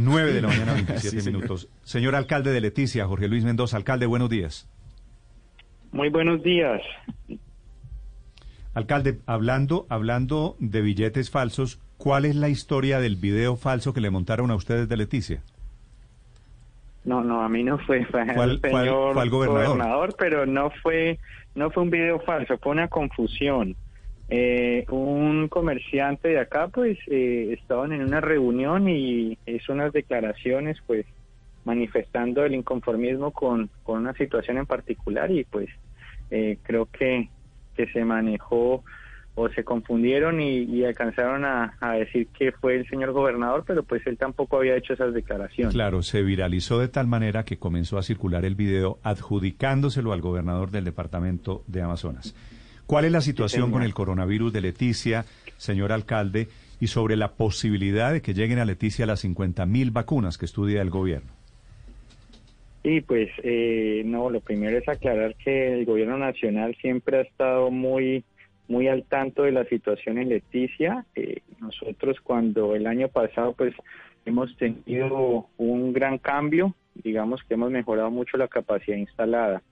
9 de la mañana, 27 minutos. Señor alcalde de Leticia, Jorge Luis Mendoza. Alcalde, buenos días. Muy buenos días. Alcalde, hablando, hablando de billetes falsos, ¿cuál es la historia del video falso que le montaron a ustedes de Leticia? No, no, a mí no fue, fue ¿Cuál- el cuál- señor cuál gobernador? pero no fue, no fue un video falso, fue una confusión. Eh, un comerciante de acá, pues, eh, estaban en una reunión y hizo unas declaraciones, pues, manifestando el inconformismo con, con una situación en particular y, pues, eh, creo que, que se manejó o se confundieron y, y alcanzaron a, a decir que fue el señor gobernador, pero pues él tampoco había hecho esas declaraciones. Claro, se viralizó de tal manera que comenzó a circular el video adjudicándoselo al gobernador del departamento de Amazonas. ¿Cuál es la situación con el coronavirus de Leticia, señor alcalde, y sobre la posibilidad de que lleguen a Leticia las 50 mil vacunas que estudia el gobierno? Y pues eh, no, lo primero es aclarar que el gobierno nacional siempre ha estado muy muy al tanto de la situación en Leticia. Eh, nosotros cuando el año pasado pues hemos tenido un gran cambio, digamos que hemos mejorado mucho la capacidad instalada.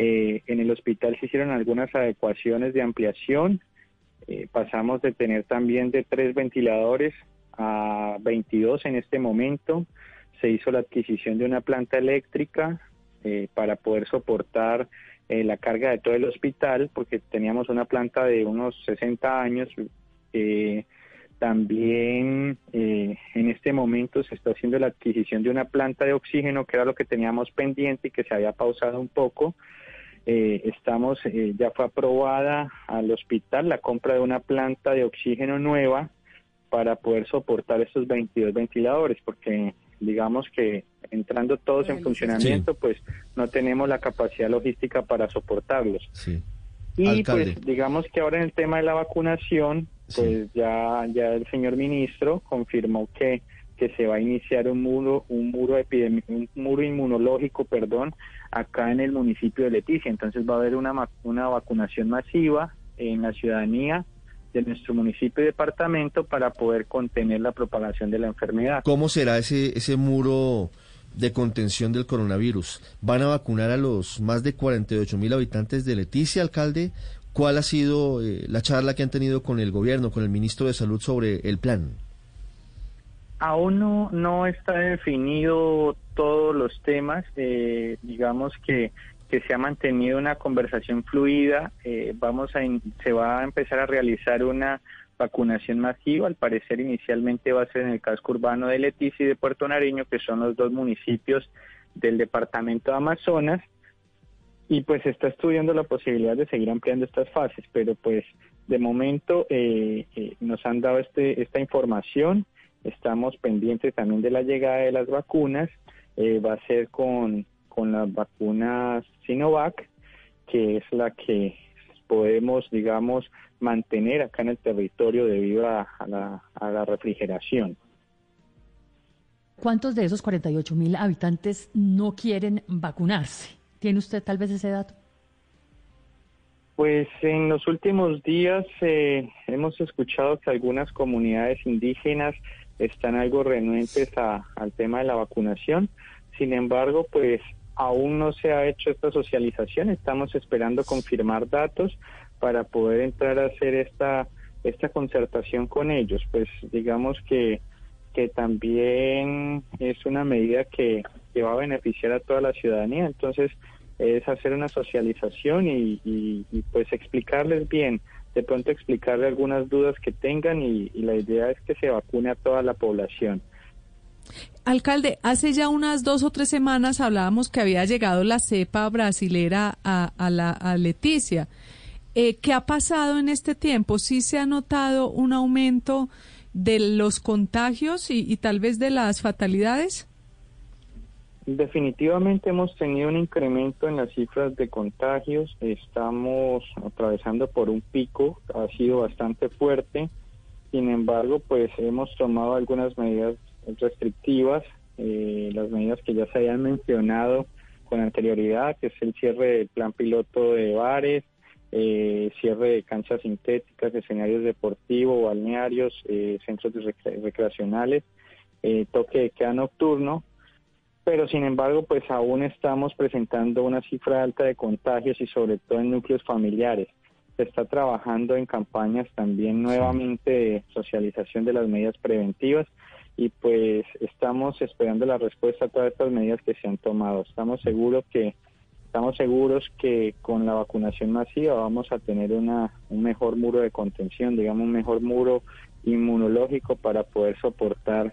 Eh, en el hospital se hicieron algunas adecuaciones de ampliación. Eh, pasamos de tener también de tres ventiladores a 22 en este momento. Se hizo la adquisición de una planta eléctrica eh, para poder soportar eh, la carga de todo el hospital, porque teníamos una planta de unos 60 años. También en este momento se está haciendo la adquisición de una planta de oxígeno, que era lo que teníamos pendiente y que se había pausado un poco. Eh, estamos, eh, ya fue aprobada al hospital la compra de una planta de oxígeno nueva para poder soportar estos 22 ventiladores, porque digamos que entrando todos en funcionamiento, pues no tenemos la capacidad logística para soportarlos. Sí. Y Alcalde. pues digamos que ahora en el tema de la vacunación, pues ya ya el señor ministro confirmó que que se va a iniciar un muro un muro un muro inmunológico, perdón, acá en el municipio de Leticia. Entonces va a haber una una vacunación masiva en la ciudadanía de nuestro municipio y departamento para poder contener la propagación de la enfermedad. ¿Cómo será ese, ese muro de contención del coronavirus? ¿Van a vacunar a los más de 48 mil habitantes de Leticia, alcalde? ¿Cuál ha sido eh, la charla que han tenido con el gobierno, con el ministro de Salud sobre el plan? Aún no, no está definido todos los temas. eh, digamos que, que se ha mantenido una conversación fluida. eh, vamos a se va a empezar a realizar una vacunación masiva. Al parecer inicialmente va a ser en el casco urbano de Leticia y de Puerto Nariño, que son los dos municipios del departamento de Amazonas. Y pues está estudiando la posibilidad de seguir ampliando estas fases, pero pues de momento eh, eh, nos han dado este, esta información. Estamos pendientes también de la llegada de las vacunas. Eh, va a ser con, con las vacunas Sinovac, que es la que podemos, digamos, mantener acá en el territorio debido a, a la, a la refrigeración. ¿Cuántos de esos 48 mil habitantes no quieren vacunarse? ¿Tiene usted tal vez ese dato? Pues en los últimos días eh, hemos escuchado que algunas comunidades indígenas están algo renuentes a- al tema de la vacunación. Sin embargo, pues aún no se ha hecho esta socialización. Estamos esperando confirmar datos para poder entrar a hacer esta esta concertación con ellos. Pues digamos que que también es una medida que, que va a beneficiar a toda la ciudadanía. Entonces, es hacer una socialización y, y- y, pues explicarles bien, de pronto explicarle algunas dudas que tengan y, la idea es que se vacune a toda la población. Alcalde, hace ya unas dos o tres semanas hablábamos que había llegado la cepa brasilera a, la, a Leticia. Eh, ¿Qué ha pasado en este tiempo? ¿Sí se ha notado un aumento de los contagios y tal vez de las fatalidades? Definitivamente hemos tenido un incremento en las cifras de contagios. Estamos atravesando por un pico, ha sido bastante fuerte. Sin embargo, pues hemos tomado algunas medidas restrictivas, eh, las medidas que ya se habían mencionado con anterioridad, que es el cierre del plan piloto de bares, eh, cierre de canchas sintéticas, escenarios deportivos, balnearios, eh, centros recreacionales, eh, toque de queda nocturno pero sin embargo, pues aún estamos presentando una cifra alta de contagios y sobre todo en núcleos familiares. Se está trabajando en campañas también nuevamente de socialización de las medidas preventivas y pues estamos esperando la respuesta a todas estas medidas que se han tomado. Estamos seguros que estamos seguros que con la vacunación masiva vamos a tener una, un mejor muro de contención, digamos un mejor muro inmunológico para poder soportar